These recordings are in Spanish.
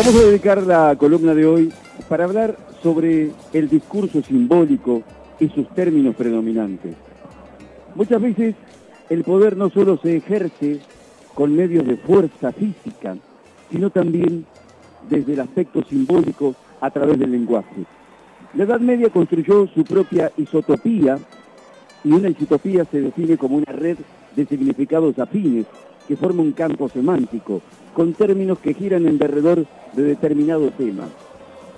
Vamos a dedicar la columna de hoy para hablar sobre el discurso simbólico y sus términos predominantes. Muchas veces el poder no solo se ejerce con medios de fuerza física, sino también desde el aspecto simbólico a través del lenguaje. La Edad Media construyó su propia isotopía y una isotopía se define como una red de significados afines que forma un campo semántico con términos que giran en derredor de determinado tema.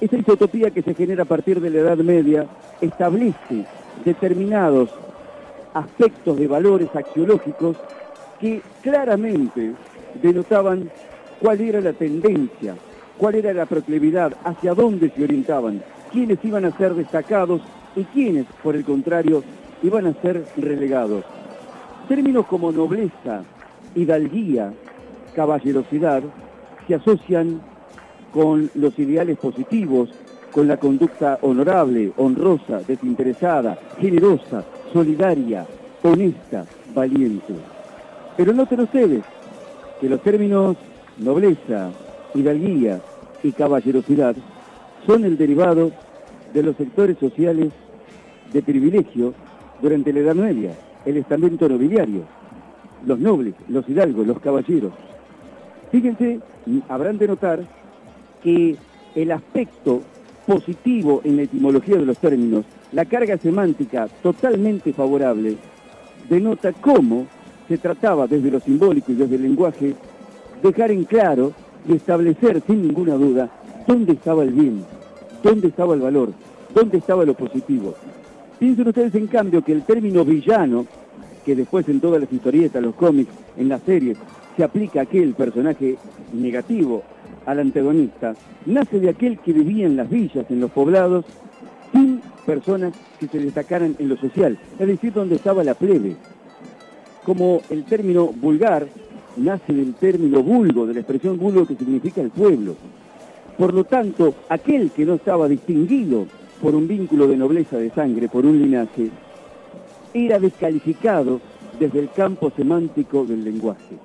Esa isotopía que se genera a partir de la Edad Media establece determinados aspectos de valores axiológicos que claramente denotaban cuál era la tendencia, cuál era la proclividad, hacia dónde se orientaban, quiénes iban a ser destacados y quiénes, por el contrario, iban a ser relegados. Términos como nobleza, hidalguía, caballerosidad se asocian con los ideales positivos, con la conducta honorable, honrosa, desinteresada, generosa, solidaria, honesta, valiente. Pero noten ustedes que los términos nobleza, hidalguía y caballerosidad son el derivado de los sectores sociales de privilegio durante la Edad Media, el estamento nobiliario, los nobles, los hidalgos, los caballeros. Fíjense, habrán de notar que el aspecto positivo en la etimología de los términos, la carga semántica totalmente favorable, denota cómo se trataba desde lo simbólico y desde el lenguaje dejar en claro y establecer sin ninguna duda dónde estaba el bien, dónde estaba el valor, dónde estaba lo positivo. Piensen ustedes en cambio que el término villano, que después en todas las historietas, los cómics, en las series, se aplica aquel personaje negativo, al antagonista, nace de aquel que vivía en las villas, en los poblados, sin personas que se destacaran en lo social, es decir, donde estaba la plebe. Como el término vulgar nace del término vulgo, de la expresión vulgo que significa el pueblo. Por lo tanto, aquel que no estaba distinguido por un vínculo de nobleza de sangre, por un linaje, era descalificado desde el campo semántico del lenguaje.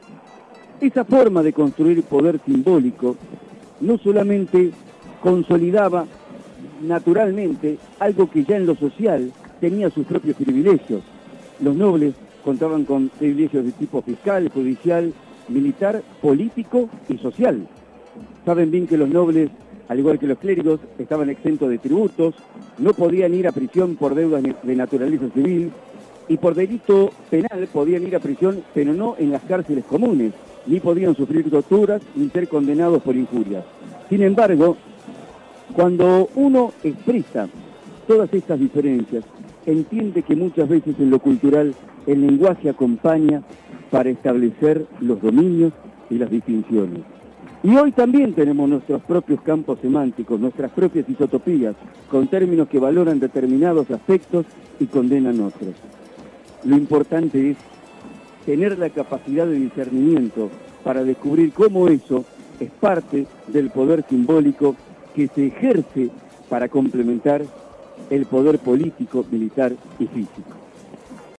Esa forma de construir poder simbólico no solamente consolidaba naturalmente algo que ya en lo social tenía sus propios privilegios. Los nobles contaban con privilegios de tipo fiscal, judicial, militar, político y social. Saben bien que los nobles, al igual que los clérigos, estaban exentos de tributos, no podían ir a prisión por deudas de naturaleza civil y por delito penal podían ir a prisión, pero no en las cárceles comunes, ni podían sufrir torturas ni ser condenados por injurias. Sin embargo, cuando uno expresa todas estas diferencias, entiende que muchas veces en lo cultural el lenguaje acompaña para establecer los dominios y las distinciones. Y hoy también tenemos nuestros propios campos semánticos, nuestras propias isotopías, con términos que valoran determinados aspectos y condenan otros. Lo importante es tener la capacidad de discernimiento para descubrir cómo eso es parte del poder simbólico que se ejerce para complementar el poder político, militar y físico.